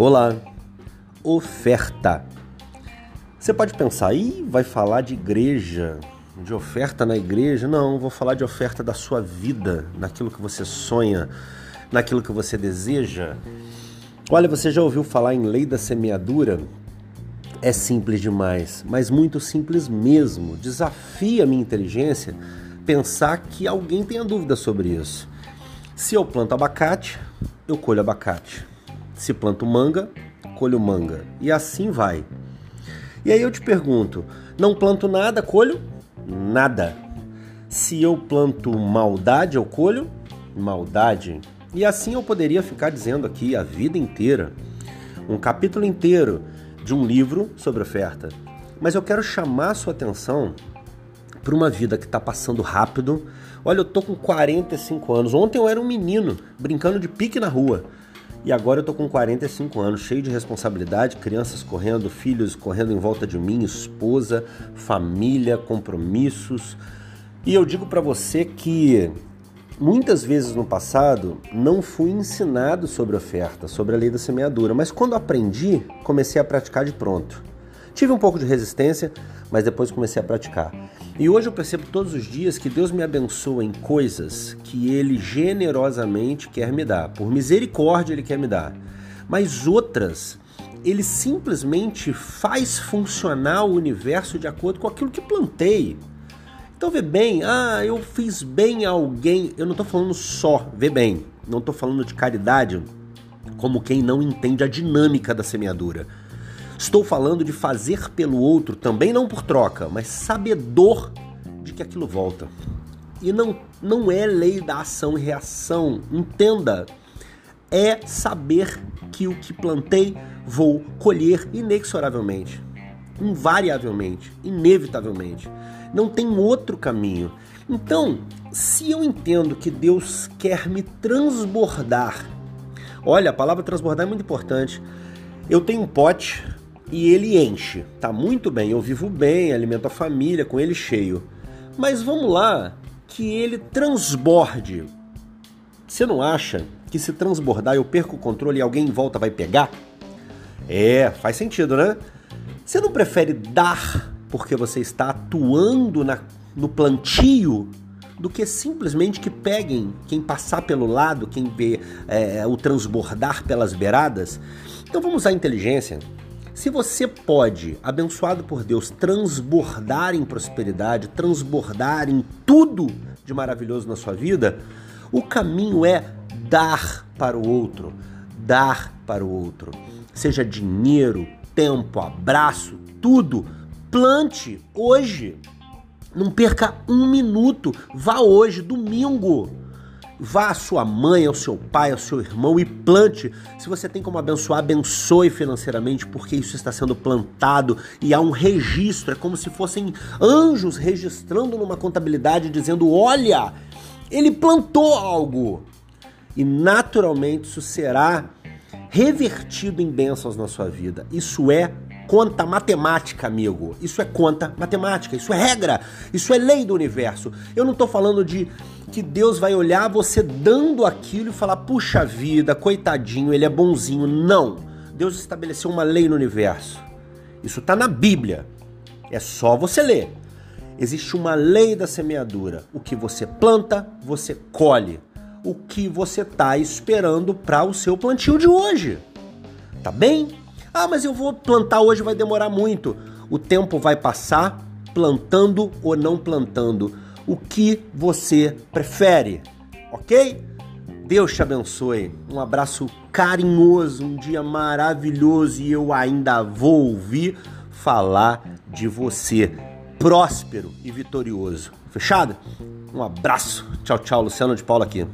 Olá, oferta. Você pode pensar, e vai falar de igreja, de oferta na igreja? Não, vou falar de oferta da sua vida, naquilo que você sonha, naquilo que você deseja. Olha, você já ouviu falar em lei da semeadura? É simples demais, mas muito simples mesmo. Desafia a minha inteligência pensar que alguém tenha dúvida sobre isso. Se eu planto abacate, eu colho abacate. Se planto manga, colho manga. E assim vai. E aí eu te pergunto: não planto nada, colho nada. Se eu planto maldade, eu colho maldade. E assim eu poderia ficar dizendo aqui a vida inteira, um capítulo inteiro de um livro sobre oferta. Mas eu quero chamar a sua atenção para uma vida que está passando rápido. Olha, eu tô com 45 anos. Ontem eu era um menino brincando de pique na rua. E agora eu tô com 45 anos, cheio de responsabilidade, crianças correndo, filhos correndo em volta de mim, esposa, família, compromissos. E eu digo para você que muitas vezes no passado não fui ensinado sobre oferta, sobre a lei da semeadura, mas quando aprendi, comecei a praticar de pronto. Tive um pouco de resistência, mas depois comecei a praticar. E hoje eu percebo todos os dias que Deus me abençoa em coisas que Ele generosamente quer me dar. Por misericórdia, Ele quer me dar. Mas outras, Ele simplesmente faz funcionar o universo de acordo com aquilo que plantei. Então vê bem, ah, eu fiz bem a alguém. Eu não estou falando só, vê bem, não estou falando de caridade como quem não entende a dinâmica da semeadura. Estou falando de fazer pelo outro, também não por troca, mas sabedor de que aquilo volta. E não, não é lei da ação e reação. Entenda, é saber que o que plantei vou colher inexoravelmente, invariavelmente, inevitavelmente. Não tem outro caminho. Então, se eu entendo que Deus quer me transbordar, olha, a palavra transbordar é muito importante. Eu tenho um pote e ele enche. Tá muito bem, eu vivo bem, alimento a família com ele cheio. Mas vamos lá, que ele transborde. Você não acha que se transbordar eu perco o controle e alguém em volta vai pegar? É, faz sentido, né? Você não prefere dar porque você está atuando na, no plantio do que simplesmente que peguem quem passar pelo lado, quem vê é, o transbordar pelas beiradas? Então vamos usar a inteligência. Se você pode, abençoado por Deus, transbordar em prosperidade, transbordar em tudo de maravilhoso na sua vida, o caminho é dar para o outro, dar para o outro. Seja dinheiro, tempo, abraço, tudo. Plante hoje. Não perca um minuto. Vá hoje, domingo. Vá à sua mãe, ao seu pai, ao seu irmão e plante. Se você tem como abençoar, abençoe financeiramente, porque isso está sendo plantado e há um registro. É como se fossem anjos registrando numa contabilidade, dizendo: olha, ele plantou algo. E naturalmente isso será revertido em bênçãos na sua vida. Isso é conta matemática, amigo. Isso é conta matemática, isso é regra, isso é lei do universo. Eu não estou falando de que Deus vai olhar você dando aquilo e falar, puxa vida, coitadinho, ele é bonzinho. Não. Deus estabeleceu uma lei no universo. Isso está na Bíblia. É só você ler. Existe uma lei da semeadura. O que você planta, você colhe. O que você está esperando para o seu plantio de hoje. Tá bem? Ah, mas eu vou plantar hoje, vai demorar muito. O tempo vai passar plantando ou não plantando. O que você prefere, ok? Deus te abençoe. Um abraço carinhoso, um dia maravilhoso e eu ainda vou ouvir falar de você próspero e vitorioso. Fechado? Um abraço. Tchau, tchau. Luciano de Paula aqui.